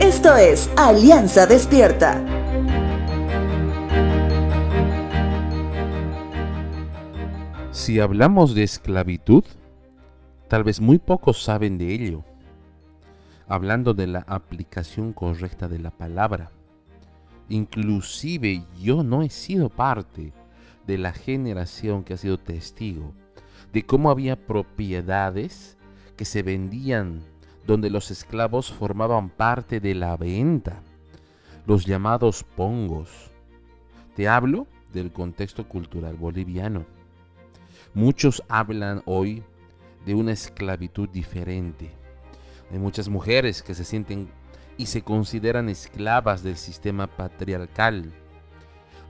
Esto es Alianza Despierta. Si hablamos de esclavitud, tal vez muy pocos saben de ello. Hablando de la aplicación correcta de la palabra. Inclusive yo no he sido parte de la generación que ha sido testigo de cómo había propiedades que se vendían donde los esclavos formaban parte de la venta, los llamados pongos. Te hablo del contexto cultural boliviano. Muchos hablan hoy de una esclavitud diferente. Hay muchas mujeres que se sienten y se consideran esclavas del sistema patriarcal.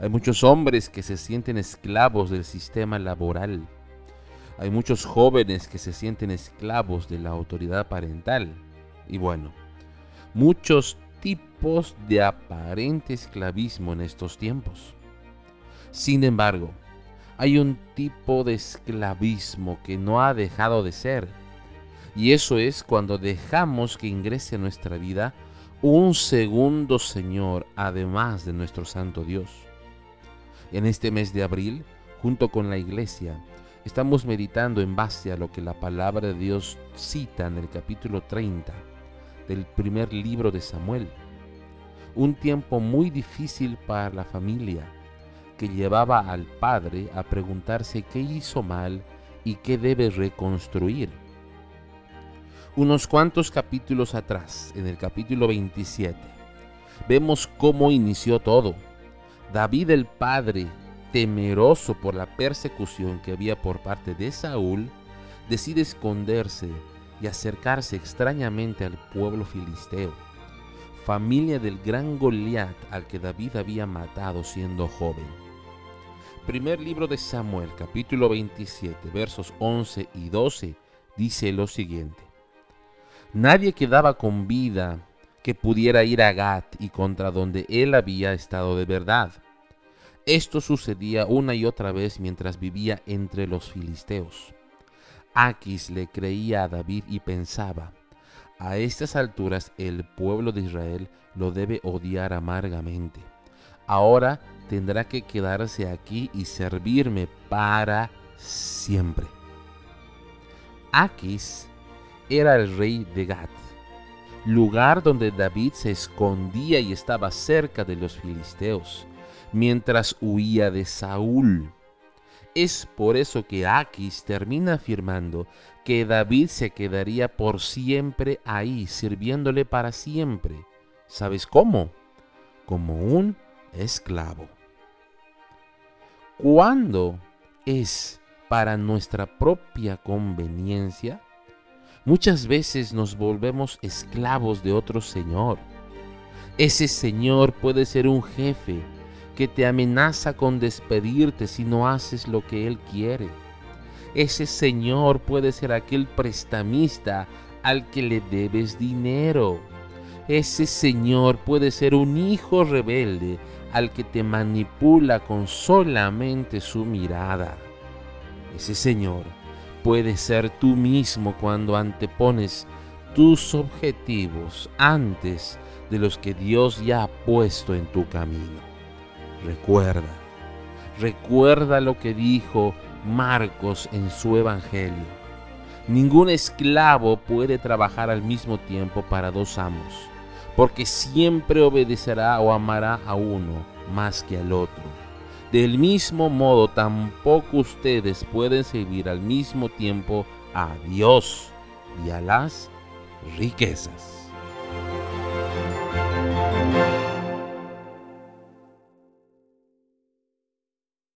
Hay muchos hombres que se sienten esclavos del sistema laboral. Hay muchos jóvenes que se sienten esclavos de la autoridad parental. Y bueno, muchos tipos de aparente esclavismo en estos tiempos. Sin embargo, hay un tipo de esclavismo que no ha dejado de ser. Y eso es cuando dejamos que ingrese a nuestra vida un segundo Señor, además de nuestro Santo Dios. En este mes de abril, junto con la iglesia, estamos meditando en base a lo que la palabra de Dios cita en el capítulo 30 del primer libro de Samuel. Un tiempo muy difícil para la familia que llevaba al padre a preguntarse qué hizo mal y qué debe reconstruir. Unos cuantos capítulos atrás, en el capítulo 27, vemos cómo inició todo. David el padre, temeroso por la persecución que había por parte de Saúl, decide esconderse y acercarse extrañamente al pueblo filisteo, familia del gran Goliat al que David había matado siendo joven. Primer libro de Samuel, capítulo 27, versos 11 y 12, dice lo siguiente. Nadie quedaba con vida que pudiera ir a Gat y contra donde él había estado de verdad. Esto sucedía una y otra vez mientras vivía entre los filisteos. Aquis le creía a David y pensaba, a estas alturas el pueblo de Israel lo debe odiar amargamente. Ahora tendrá que quedarse aquí y servirme para siempre. Aquis era el rey de Gat, lugar donde David se escondía y estaba cerca de los filisteos, mientras huía de Saúl. Es por eso que Aquis termina afirmando que David se quedaría por siempre ahí, sirviéndole para siempre. ¿Sabes cómo? Como un esclavo. ¿Cuándo es para nuestra propia conveniencia? Muchas veces nos volvemos esclavos de otro Señor. Ese Señor puede ser un jefe que te amenaza con despedirte si no haces lo que Él quiere. Ese Señor puede ser aquel prestamista al que le debes dinero. Ese Señor puede ser un hijo rebelde al que te manipula con solamente su mirada. Ese Señor puede ser tú mismo cuando antepones tus objetivos antes de los que Dios ya ha puesto en tu camino. Recuerda, recuerda lo que dijo Marcos en su Evangelio. Ningún esclavo puede trabajar al mismo tiempo para dos amos porque siempre obedecerá o amará a uno más que al otro. Del mismo modo, tampoco ustedes pueden servir al mismo tiempo a Dios y a las riquezas.